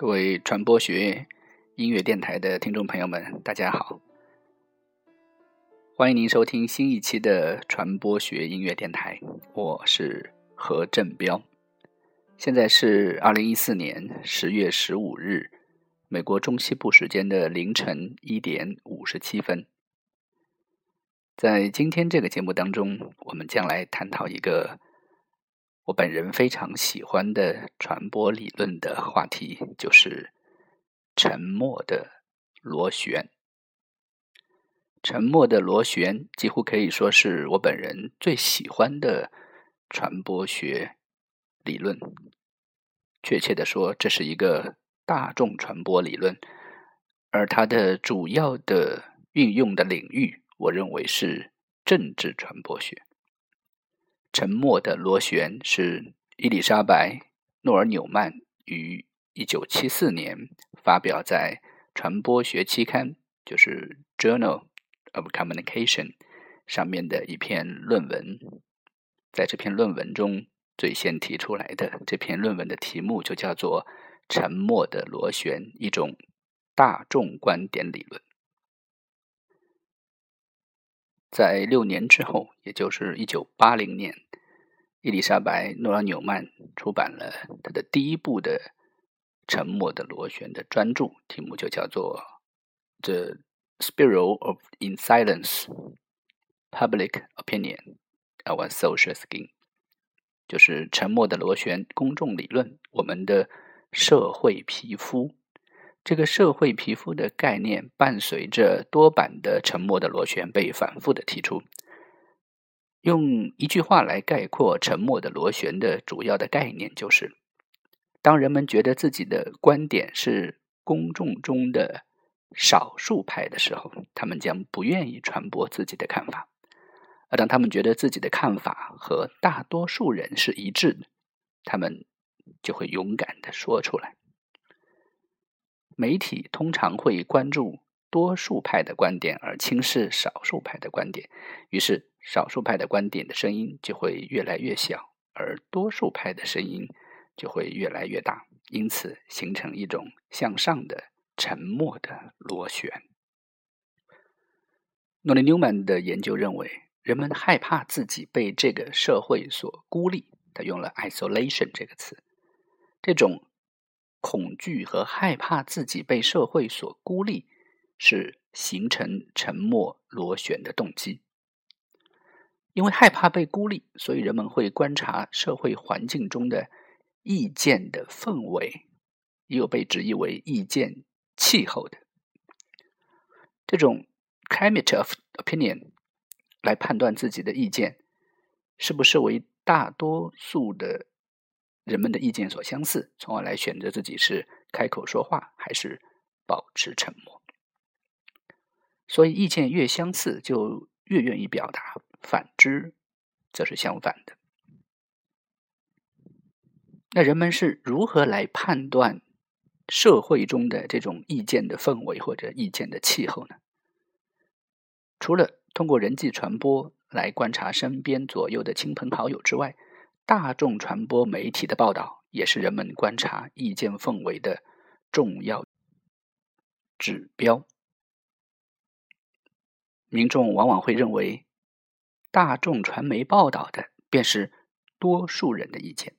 各位传播学音乐电台的听众朋友们，大家好！欢迎您收听新一期的传播学音乐电台，我是何振彪。现在是二零一四年十月十五日，美国中西部时间的凌晨一点五十七分。在今天这个节目当中，我们将来探讨一个。我本人非常喜欢的传播理论的话题就是沉默的螺旋。沉默的螺旋几乎可以说是我本人最喜欢的传播学理论。确切的说，这是一个大众传播理论，而它的主要的运用的领域，我认为是政治传播学。沉默的螺旋是伊丽莎白·诺尔纽曼于一九七四年发表在传播学期刊，就是《Journal of Communication》上面的一篇论文。在这篇论文中，最先提出来的这篇论文的题目就叫做“沉默的螺旋：一种大众观点理论”。在六年之后，也就是一九八零年，伊丽莎白·诺拉纽曼出版了他的第一部的《沉默的螺旋》的专著，题目就叫做《The Spiral of In Silence: Public Opinion Our Social Skin》，就是《沉默的螺旋：公众理论：我们的社会皮肤》。这个社会皮肤的概念，伴随着多版的沉默的螺旋被反复的提出。用一句话来概括沉默的螺旋的主要的概念，就是：当人们觉得自己的观点是公众中的少数派的时候，他们将不愿意传播自己的看法；而当他们觉得自己的看法和大多数人是一致的，他们就会勇敢的说出来。媒体通常会关注多数派的观点，而轻视少数派的观点。于是，少数派的观点的声音就会越来越小，而多数派的声音就会越来越大。因此，形成一种向上的沉默的螺旋。诺里纽曼的研究认为，人们害怕自己被这个社会所孤立。他用了 “isolation” 这个词。这种。恐惧和害怕自己被社会所孤立，是形成沉默螺旋的动机。因为害怕被孤立，所以人们会观察社会环境中的意见的氛围，也有被直译为意见气候的这种 climate of opinion 来判断自己的意见是不是为大多数的。人们的意见所相似，从而来选择自己是开口说话还是保持沉默。所以，意见越相似，就越愿意表达；反之，则是相反的。那人们是如何来判断社会中的这种意见的氛围或者意见的气候呢？除了通过人际传播来观察身边左右的亲朋好友之外，大众传播媒体的报道也是人们观察意见氛围的重要指标。民众往往会认为，大众传媒报道的便是多数人的意见，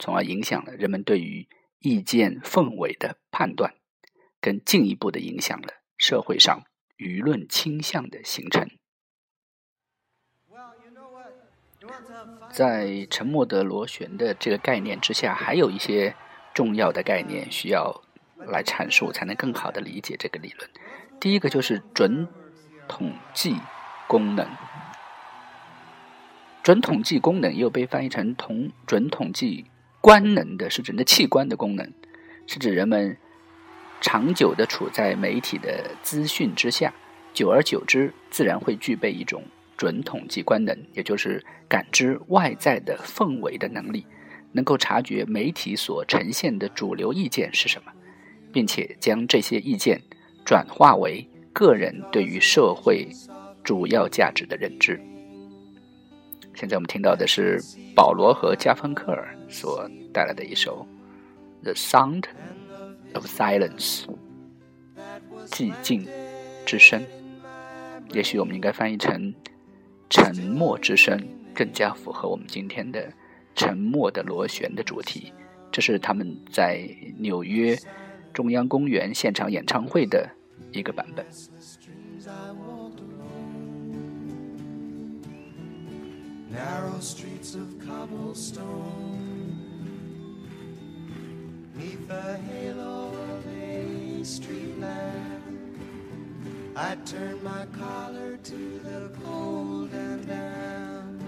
从而影响了人们对于意见氛围的判断，更进一步的影响了社会上舆论倾向的形成。在沉默的螺旋的这个概念之下，还有一些重要的概念需要来阐述，才能更好的理解这个理论。第一个就是准统计功能，准统计功能又被翻译成同准统计官能的，是指的器官的功能，是指人们长久的处在媒体的资讯之下，久而久之，自然会具备一种。准统计官能，也就是感知外在的氛围的能力，能够察觉媒体所呈现的主流意见是什么，并且将这些意见转化为个人对于社会主要价值的认知。现在我们听到的是保罗和加芬克尔所带来的一首《The Sound of silence，寂静之声。也许我们应该翻译成沉默之声，更加符合我们今天的沉默的螺旋的主题。这是他们在纽约中央公园现场演唱会的一个版本。narrow streets of cobblestone neath the halo of a street lamp I turned my collar to the cold and damp.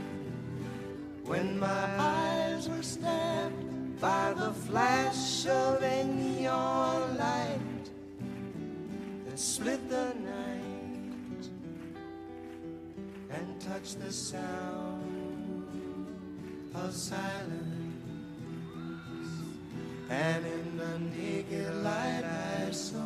When my eyes were stabbed by the flash of a neon light that split the night and touched the sound of silence, and in the naked light I saw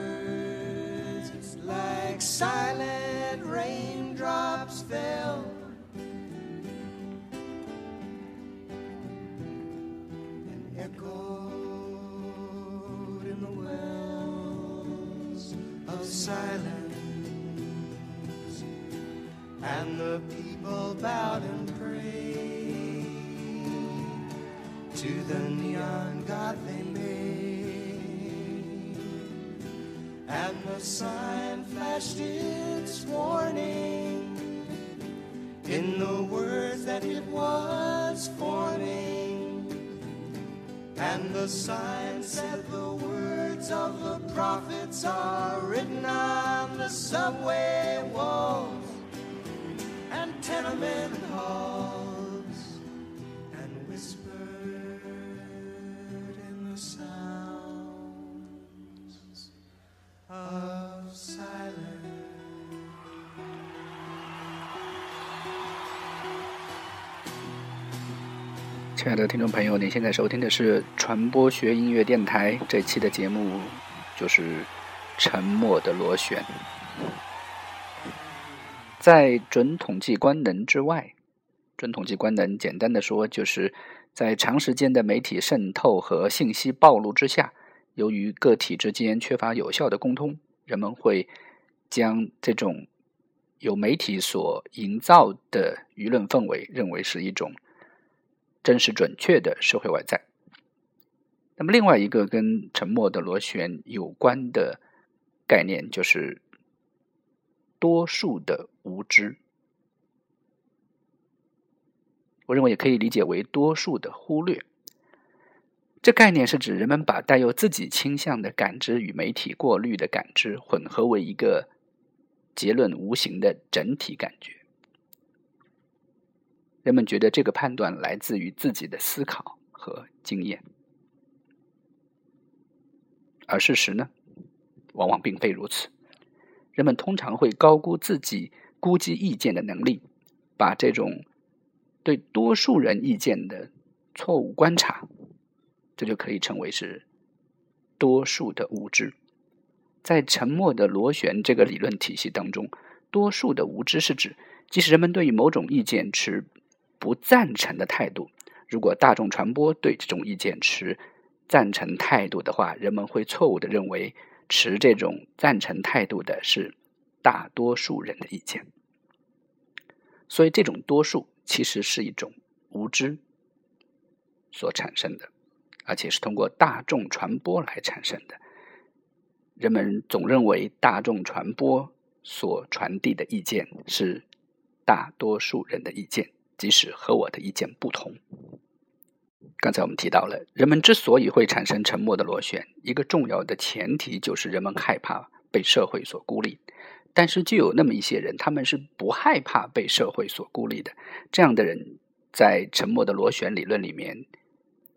silent raindrops, fell. And echoed in the wells of silence. And the people bowed and prayed to the neon god they made. And the sign flashed its warning in the words that it was forming. And the sign said the words of the prophets are written on the subway walls and tenement 亲爱的听众朋友，您现在收听的是传播学音乐电台，这期的节目就是《沉默的螺旋》。在准统计官能之外，准统计官能简单的说，就是在长时间的媒体渗透和信息暴露之下，由于个体之间缺乏有效的沟通，人们会将这种由媒体所营造的舆论氛围认为是一种真实准确的社会外在。那么，另外一个跟沉默的螺旋有关的概念就是。多数的无知，我认为也可以理解为多数的忽略。这概念是指人们把带有自己倾向的感知与媒体过滤的感知混合为一个结论无形的整体感觉。人们觉得这个判断来自于自己的思考和经验，而事实呢，往往并非如此。人们通常会高估自己估计意见的能力，把这种对多数人意见的错误观察，这就可以称为是多数的无知。在沉默的螺旋这个理论体系当中，多数的无知是指，即使人们对于某种意见持不赞成的态度，如果大众传播对这种意见持赞成态度的话，人们会错误的认为。持这种赞成态度的是大多数人的意见，所以这种多数其实是一种无知。所产生的，而且是通过大众传播来产生的。人们总认为大众传播所传递的意见是大多数人的意见，即使和我的意见不同。刚才我们提到了，人们之所以会产生沉默的螺旋，一个重要的前提就是人们害怕被社会所孤立。但是，就有那么一些人，他们是不害怕被社会所孤立的。这样的人，在沉默的螺旋理论里面，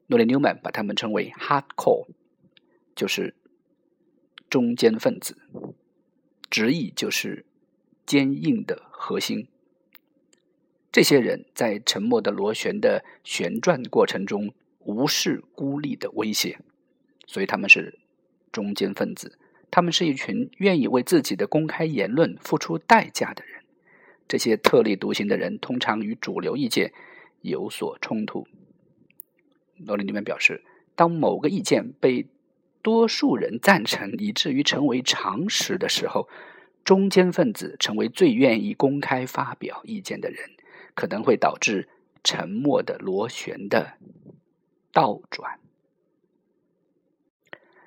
诺里纽曼把他们称为 “hardcore”，就是中间分子，直译就是坚硬的核心。这些人在沉默的螺旋的旋转过程中无视孤立的威胁，所以他们是中间分子。他们是一群愿意为自己的公开言论付出代价的人。这些特立独行的人通常与主流意见有所冲突。罗里尼曼表示，当某个意见被多数人赞成，以至于成为常识的时候，中间分子成为最愿意公开发表意见的人。可能会导致沉默的螺旋的倒转，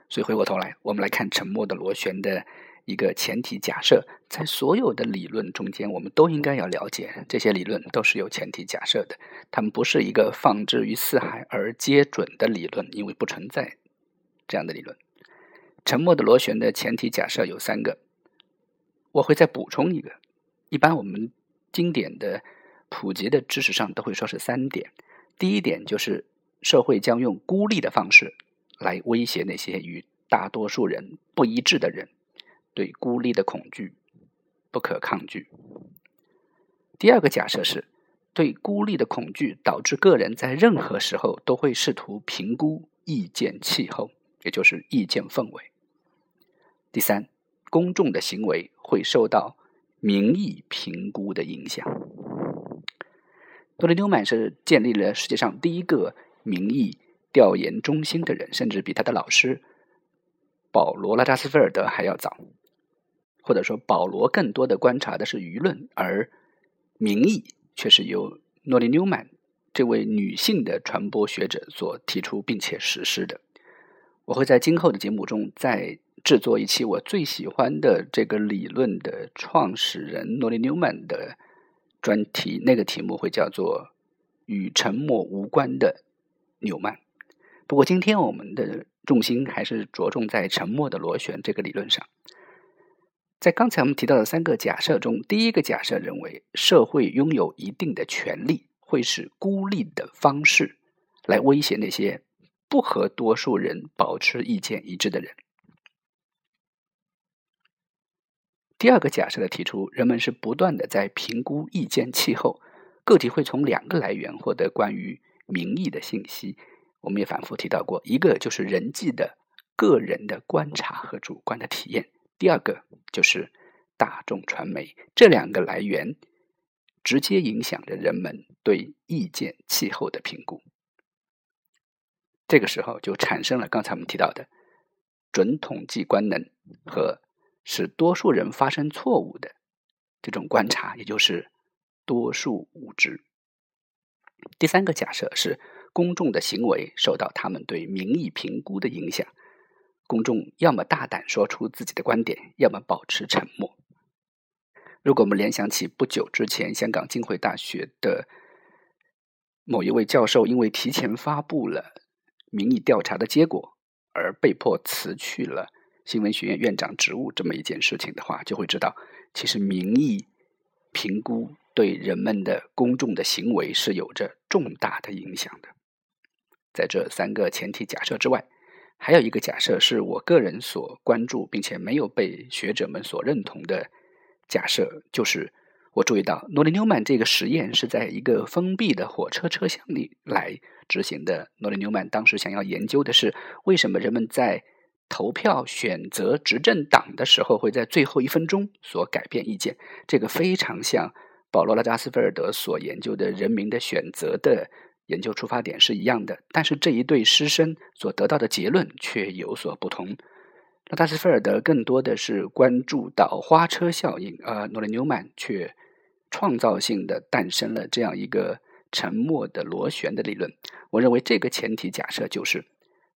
所以回过头来，我们来看沉默的螺旋的一个前提假设。在所有的理论中间，我们都应该要了解，这些理论都是有前提假设的，它们不是一个放之于四海而皆准的理论，因为不存在这样的理论。沉默的螺旋的前提假设有三个，我会再补充一个。一般我们经典的。普及的知识上都会说是三点。第一点就是社会将用孤立的方式来威胁那些与大多数人不一致的人，对孤立的恐惧不可抗拒。第二个假设是对孤立的恐惧导致个人在任何时候都会试图评估意见气候，也就是意见氛围。第三，公众的行为会受到民意评估的影响。多利纽曼是建立了世界上第一个民意调研中心的人，甚至比他的老师保罗·拉扎斯菲尔德还要早。或者说，保罗更多的观察的是舆论，而民意却是由诺丽纽曼这位女性的传播学者所提出并且实施的。我会在今后的节目中再制作一期我最喜欢的这个理论的创始人诺丽纽曼的。专题那个题目会叫做“与沉默无关的纽曼”。不过，今天我们的重心还是着重在沉默的螺旋这个理论上。在刚才我们提到的三个假设中，第一个假设认为社会拥有一定的权利，会使孤立的方式来威胁那些不和多数人保持意见一致的人。第二个假设的提出，人们是不断的在评估意见气候，个体会从两个来源获得关于民意的信息。我们也反复提到过，一个就是人际的个人的观察和主观的体验，第二个就是大众传媒。这两个来源直接影响着人们对意见气候的评估。这个时候就产生了刚才我们提到的准统计官能和。使多数人发生错误的这种观察，也就是多数无知。第三个假设是公众的行为受到他们对民意评估的影响，公众要么大胆说出自己的观点，要么保持沉默。如果我们联想起不久之前香港浸会大学的某一位教授，因为提前发布了民意调查的结果而被迫辞去了。新闻学院院长职务这么一件事情的话，就会知道，其实民意评估对人们的公众的行为是有着重大的影响的。在这三个前提假设之外，还有一个假设是我个人所关注并且没有被学者们所认同的假设，就是我注意到诺里纽曼这个实验是在一个封闭的火车车厢里来执行的。诺里纽曼当时想要研究的是为什么人们在投票选择执政党的时候，会在最后一分钟所改变意见。这个非常像保罗·拉扎斯菲尔德所研究的人民的选择的研究出发点是一样的。但是这一对师生所得到的结论却有所不同。拉扎斯菲尔德更多的是关注到花车效应，而诺里纽曼却创造性的诞生了这样一个沉默的螺旋的理论。我认为这个前提假设就是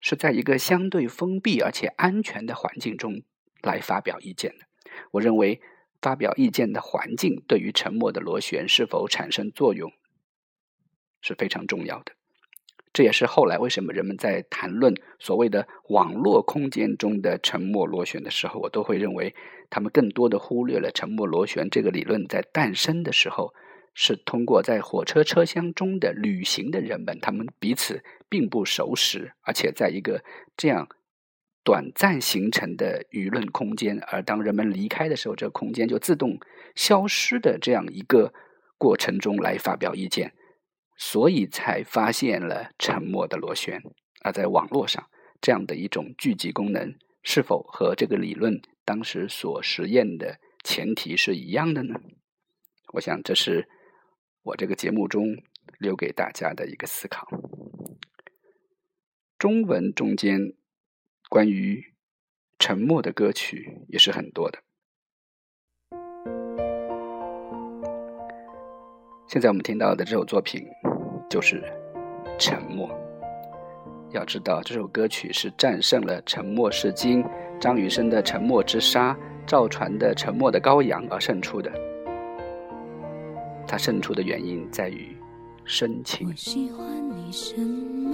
是在一个相对封闭而且安全的环境中来发表意见的。我认为发表意见的环境对于沉默的螺旋是否产生作用是非常重要的。这也是后来为什么人们在谈论所谓的网络空间中的沉默螺旋的时候，我都会认为他们更多的忽略了沉默螺旋这个理论在诞生的时候是通过在火车车厢中的旅行的人们，他们彼此并不熟识，而且在一个这样短暂形成的舆论空间，而当人们离开的时候，这空间就自动消失的这样一个过程中来发表意见。所以才发现了沉默的螺旋，而在网络上这样的一种聚集功能，是否和这个理论当时所实验的前提是一样的呢？我想这是我这个节目中留给大家的一个思考。中文中间关于沉默的歌曲也是很多的。现在我们听到的这首作品。就是沉默。要知道，这首歌曲是战胜了《沉默是金》、张雨生的《沉默之沙》、赵传的《沉默的羔羊》而胜出的。它胜出的原因在于深情。我喜欢你什么？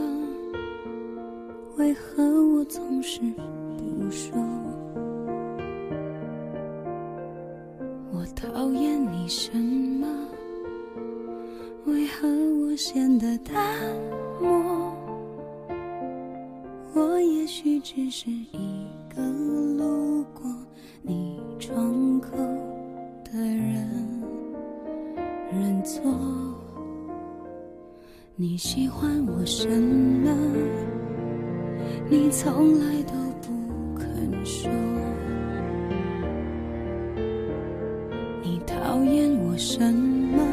为何我总是不说？我讨厌你什么？为何我显得淡漠？我也许只是一个路过你窗口的人，认错。你喜欢我什么？你从来都不肯说。你讨厌我什么？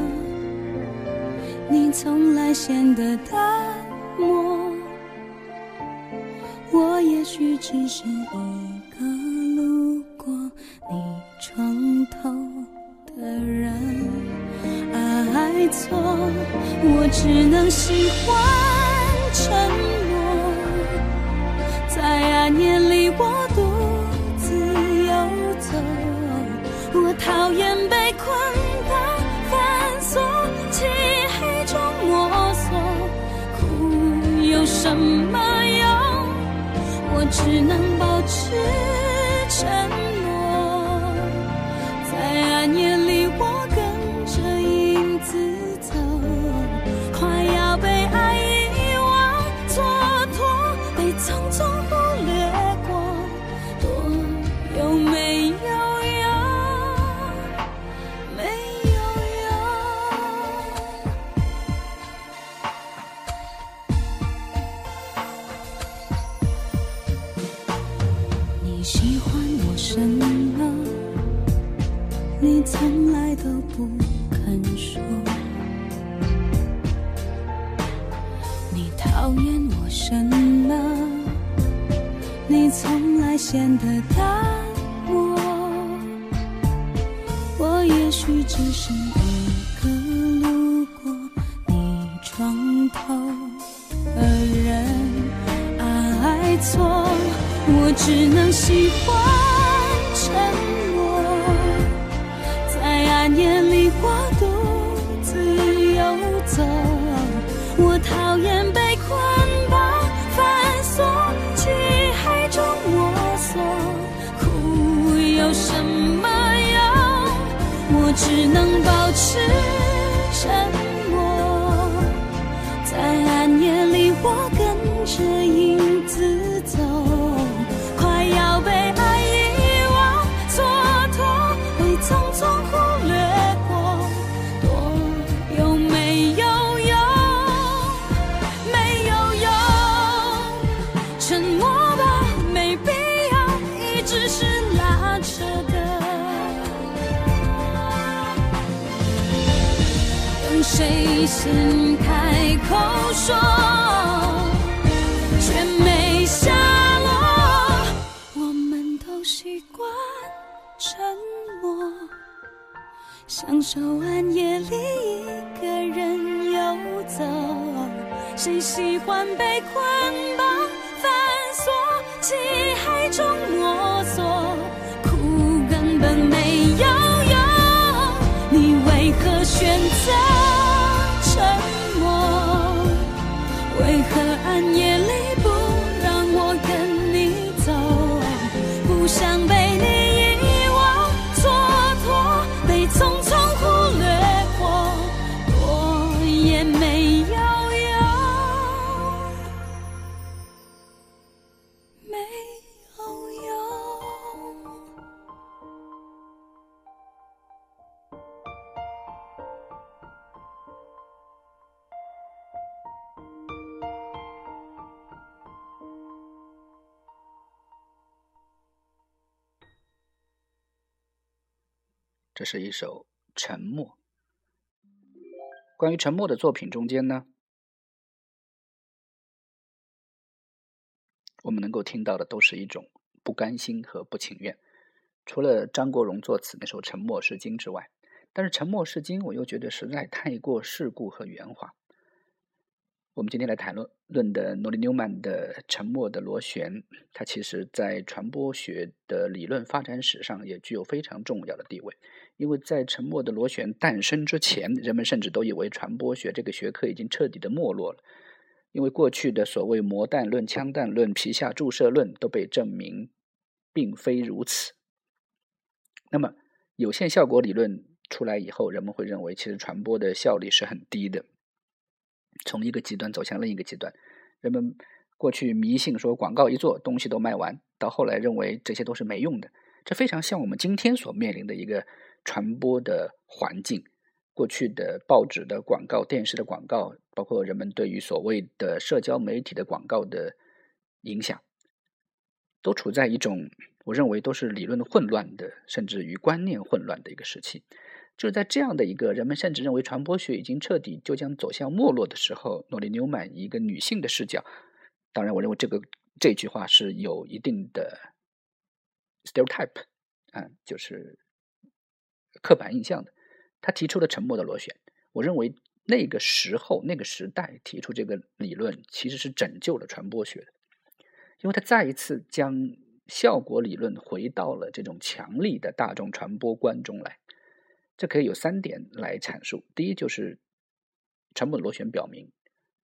你从来显得淡漠，我也许只是一只能喜欢沉默，在暗夜里我独自游走，我讨厌被困。什么用？我只能保持你从来都不肯说。你讨厌我什么？你从来显得淡漠。我也许只是一个路过你床头的人，爱错，我只能喜欢。谁先开口说，却没下落。我们都习惯沉默，享受暗夜里一个人游走。谁喜欢被捆绑反锁，漆黑中摸索，哭根本没有用。你为何选择为何这是一首《沉默》。关于沉默的作品中间呢，我们能够听到的都是一种不甘心和不情愿。除了张国荣作词那首《沉默是金》之外，但是《沉默是金》我又觉得实在太过世故和圆滑。我们今天来谈论论的诺里纽曼的《沉默的螺旋》，它其实在传播学的理论发展史上也具有非常重要的地位。因为在沉默的螺旋诞生之前，人们甚至都以为传播学这个学科已经彻底的没落了，因为过去的所谓魔弹论、枪弹论、皮下注射论都被证明并非如此。那么，有限效果理论出来以后，人们会认为其实传播的效率是很低的，从一个极端走向另一个极端。人们过去迷信说广告一做，东西都卖完，到后来认为这些都是没用的，这非常像我们今天所面临的一个。传播的环境，过去的报纸的广告、电视的广告，包括人们对于所谓的社交媒体的广告的影响，都处在一种我认为都是理论混乱的，甚至于观念混乱的一个时期。就在这样的一个人们甚至认为传播学已经彻底就将走向没落的时候，诺里纽曼一个女性的视角，当然，我认为这个这句话是有一定的 stereotype 啊，就是。刻板印象的，他提出了沉默的螺旋。我认为那个时候、那个时代提出这个理论，其实是拯救了传播学的，因为他再一次将效果理论回到了这种强力的大众传播观中来。这可以有三点来阐述：第一，就是成本螺旋表明，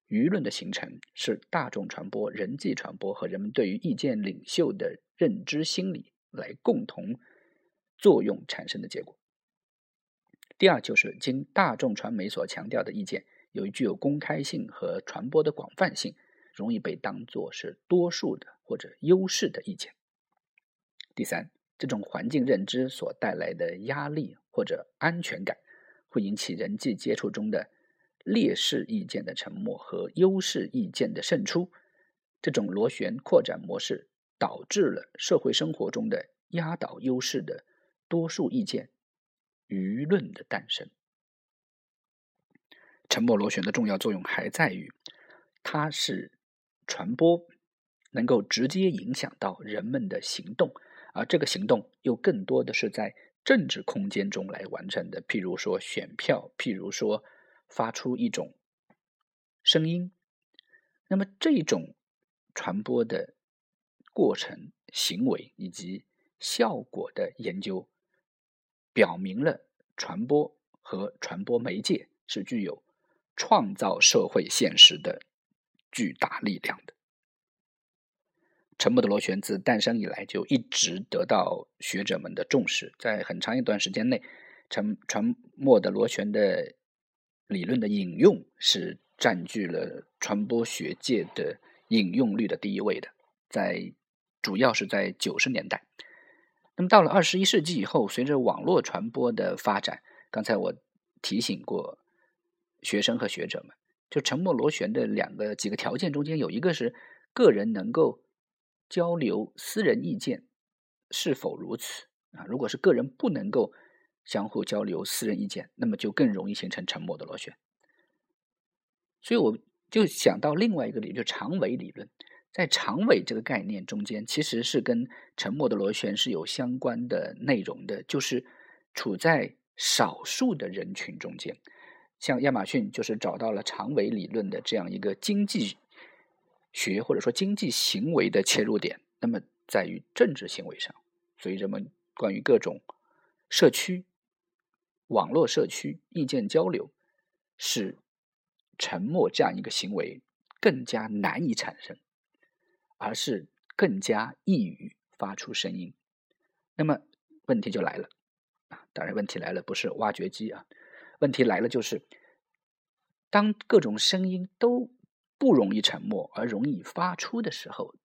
舆论的形成是大众传播、人际传播和人们对于意见领袖的认知心理来共同作用产生的结果。第二就是经大众传媒所强调的意见，由于具有公开性和传播的广泛性，容易被当作是多数的或者优势的意见。第三，这种环境认知所带来的压力或者安全感，会引起人际接触中的劣势意见的沉默和优势意见的胜出。这种螺旋扩展模式导致了社会生活中的压倒优势的多数意见。舆论的诞生，沉默螺旋的重要作用还在于，它是传播能够直接影响到人们的行动，而这个行动又更多的是在政治空间中来完成的。譬如说选票，譬如说发出一种声音。那么这种传播的过程、行为以及效果的研究。表明了传播和传播媒介是具有创造社会现实的巨大力量的。沉默的螺旋自诞生以来就一直得到学者们的重视，在很长一段时间内，沉沉默的螺旋的理论的引用是占据了传播学界的引用率的第一位的，在主要是在九十年代。那么到了二十一世纪以后，随着网络传播的发展，刚才我提醒过学生和学者们，就沉默螺旋的两个几个条件中间有一个是个人能够交流私人意见，是否如此啊？如果是个人不能够相互交流私人意见，那么就更容易形成沉默的螺旋。所以我就想到另外一个理论，就长尾理论。在长尾这个概念中间，其实是跟沉默的螺旋是有相关的内容的，就是处在少数的人群中间，像亚马逊就是找到了长尾理论的这样一个经济学或者说经济行为的切入点。那么在于政治行为上，所以人们关于各种社区、网络社区意见交流，使沉默这样一个行为更加难以产生，而是更加易于发出声音。那么问题就来了啊！当然，问题来了，不是挖掘机啊，问题来了就是，当各种声音都不容易沉默而容易发出的时候，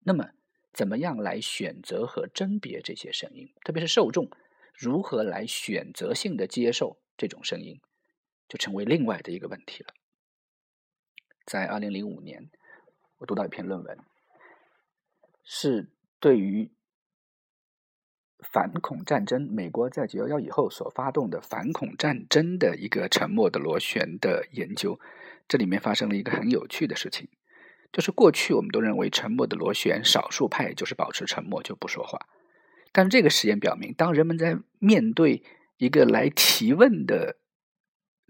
那么怎么样来选择和甄别这些声音？特别是受众如何来选择性的接受这种声音，就成为另外的一个问题了。在二零零五年，我读到一篇论文，是对于。反恐战争，美国在九幺幺以后所发动的反恐战争的一个沉默的螺旋的研究，这里面发生了一个很有趣的事情，就是过去我们都认为沉默的螺旋，少数派就是保持沉默就不说话，但这个实验表明，当人们在面对一个来提问的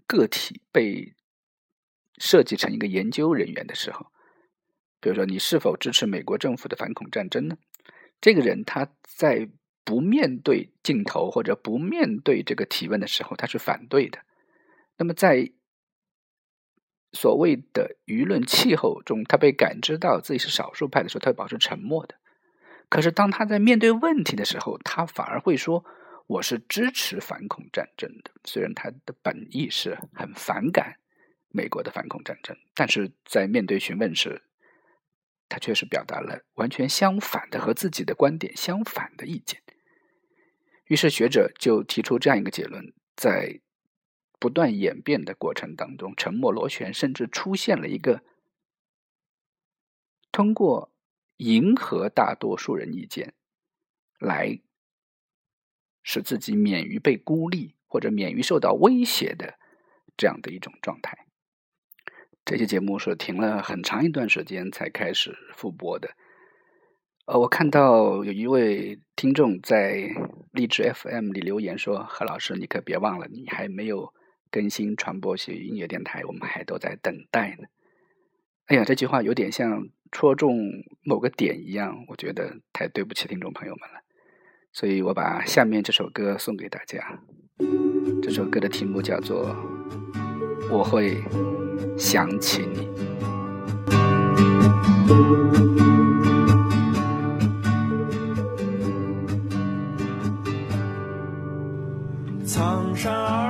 个体被设计成一个研究人员的时候，比如说你是否支持美国政府的反恐战争呢？这个人他在不面对镜头或者不面对这个提问的时候，他是反对的。那么，在所谓的舆论气候中，他被感知到自己是少数派的时候，他会保持沉默的。可是，当他在面对问题的时候，他反而会说：“我是支持反恐战争的。”虽然他的本意是很反感美国的反恐战争，但是在面对询问时，他确实表达了完全相反的和自己的观点相反的意见。于是学者就提出这样一个结论：在不断演变的过程当中，沉默螺旋甚至出现了一个通过迎合大多数人意见来使自己免于被孤立或者免于受到威胁的这样的一种状态。这期节目是停了很长一段时间才开始复播的。呃，我看到有一位听众在荔枝 FM 里留言说：“何老师，你可别忘了，你还没有更新传播学音乐电台，我们还都在等待呢。”哎呀，这句话有点像戳中某个点一样，我觉得太对不起听众朋友们了。所以我把下面这首歌送给大家。这首歌的题目叫做《我会想起你》。苍山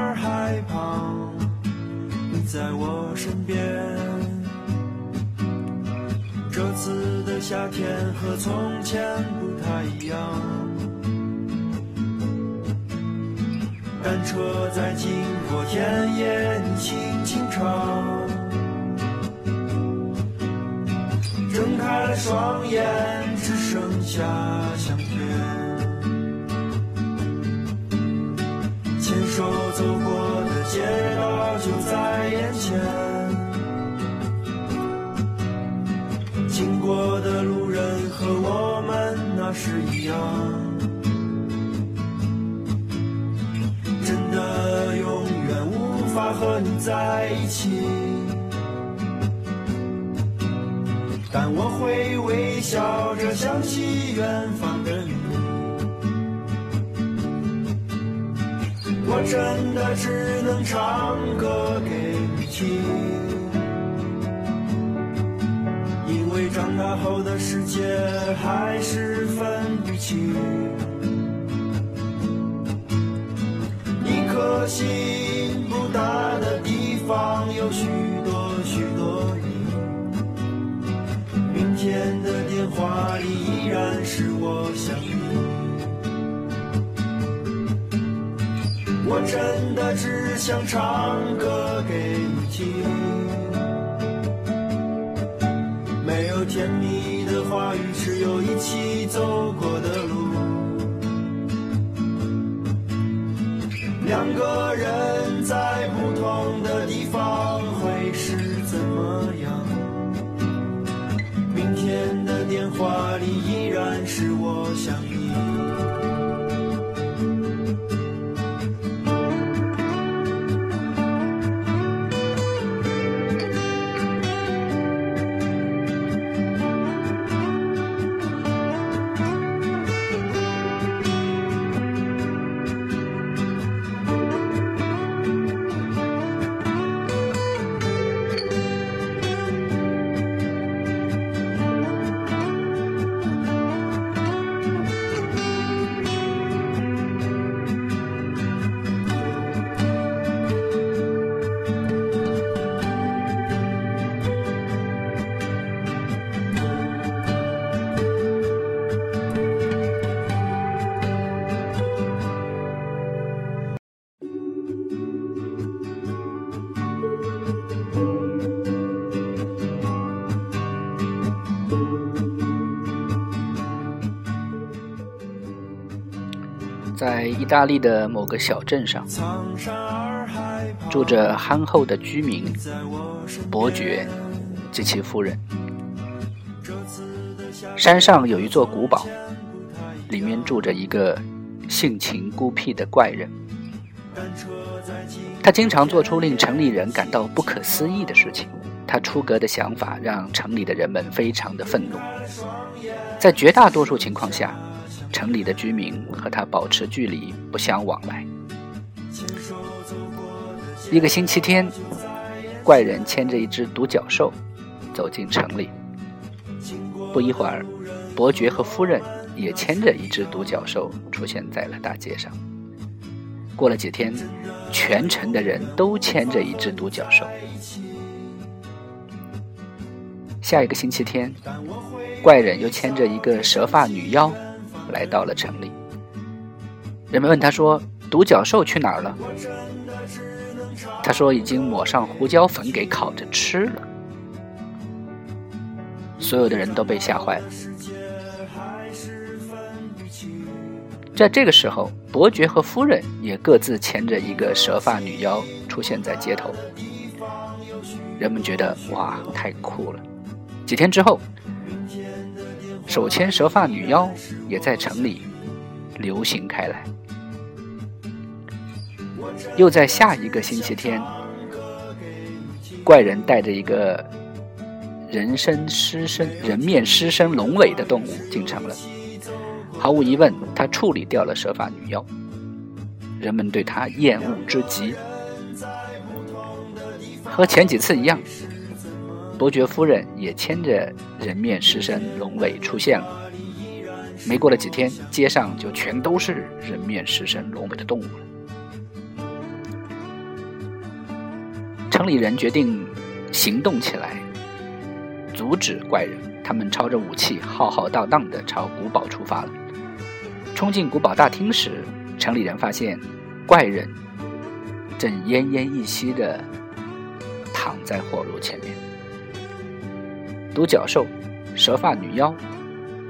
在我身边，这次的夏天和从前不太一样，单车在经过田野，你轻轻唱，睁开了双眼，只剩下相片，牵手走过的街在眼前。过的路人和我们那是一样，真的永远无法和你在一起，但我会微笑着想起远方的你，我真的只能唱歌给你听。因为长大后的世界还是分不清，一颗心不大的地方有许多许多你。明天的电话里依然是我想我真的只想唱歌给你听。没有甜蜜的话语，只有一起走过的路。两个人在不同的地方会是怎么样？明天的电话意大利的某个小镇上，住着憨厚的居民伯爵及其夫人。山上有一座古堡，里面住着一个性情孤僻的怪人。他经常做出令城里人感到不可思议的事情。他出格的想法让城里的人们非常的愤怒。在绝大多数情况下，城里的居民和他保持距离，不相往来。一个星期天，怪人牵着一只独角兽走进城里。不一会儿，伯爵和夫人也牵着一只独角兽出现在了大街上。过了几天，全城的人都牵着一只独角兽。下一个星期天，怪人又牵着一个蛇发女妖来到了城里。人们问他说：“独角兽去哪儿了？”他说：“已经抹上胡椒粉给烤着吃了。”所有的人都被吓坏了。在这个时候，伯爵和夫人也各自牵着一个蛇发女妖出现在街头。人们觉得哇，太酷了！几天之后，手牵蛇发女妖也在城里流行开来。又在下一个星期天，怪人带着一个人身狮身、人面狮身龙尾的动物进城了。毫无疑问，他处理掉了蛇发女妖，人们对他厌恶之极。和前几次一样，伯爵夫人也牵着人面狮身龙尾出现了。没过了几天，街上就全都是人面狮身龙尾的动物了。城里人决定行动起来，阻止怪人。他们抄着武器，浩浩荡荡地朝古堡出发了。冲进古堡大厅时，城里人发现怪人正奄奄一息地躺在火炉前面。独角兽、蛇发女妖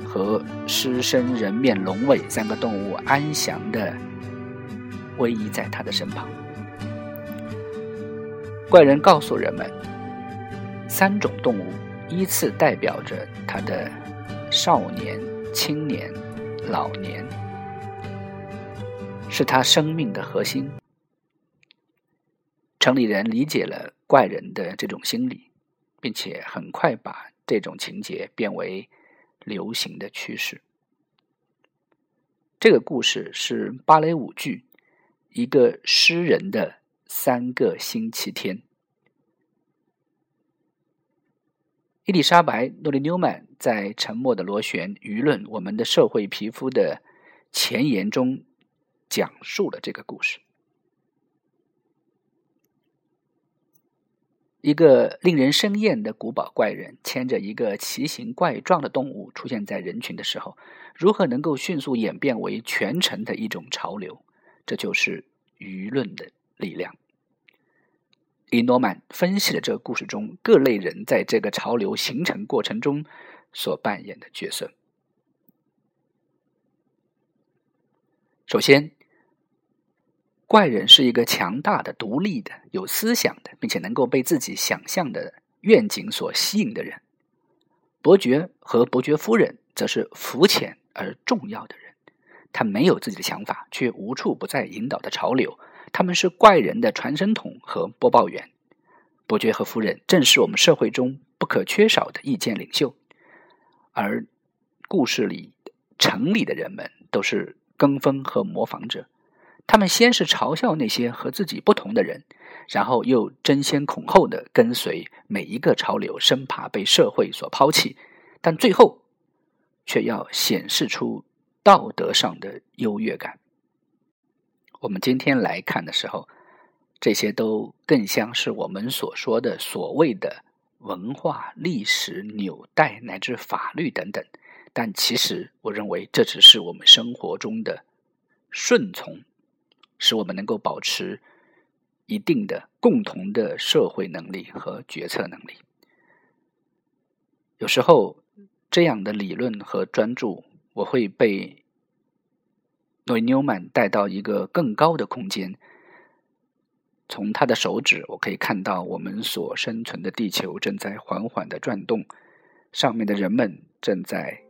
和狮身人面龙尾三个动物安详的偎依在他的身旁。怪人告诉人们，三种动物依次代表着他的少年、青年、老年，是他生命的核心。城里人理解了怪人的这种心理，并且很快把这种情节变为流行的趋势。这个故事是芭蕾舞剧《一个诗人的三个星期天》。伊丽莎白·诺利纽曼在《沉默的螺旋：舆论我们的社会皮肤》的前言中讲述了这个故事。一个令人生厌的古堡怪人牵着一个奇形怪状的动物出现在人群的时候，如何能够迅速演变为全城的一种潮流？这就是舆论的力量。伊诺曼分析了这个故事中各类人在这个潮流形成过程中所扮演的角色。首先，怪人是一个强大的、独立的、有思想的，并且能够被自己想象的愿景所吸引的人。伯爵和伯爵夫人则是肤浅而重要的人，他没有自己的想法，却无处不在引导的潮流。他们是怪人的传声筒和播报员。伯爵和夫人正是我们社会中不可缺少的意见领袖，而故事里城里的人们都是跟风和模仿者。他们先是嘲笑那些和自己不同的人，然后又争先恐后的跟随每一个潮流，生怕被社会所抛弃，但最后却要显示出道德上的优越感。我们今天来看的时候，这些都更像是我们所说的所谓的文化、历史纽带乃至法律等等。但其实，我认为这只是我们生活中的顺从，使我们能够保持一定的共同的社会能力和决策能力。有时候，这样的理论和专注，我会被。诺伊纽曼带到一个更高的空间。从他的手指，我可以看到我们所生存的地球正在缓缓的转动，上面的人们正在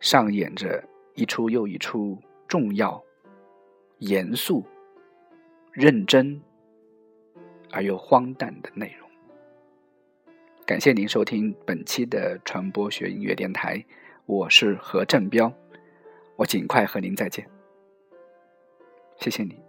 上演着一出又一出重要、严肃、认真而又荒诞的内容。感谢您收听本期的传播学音乐电台，我是何振彪，我尽快和您再见，谢谢你。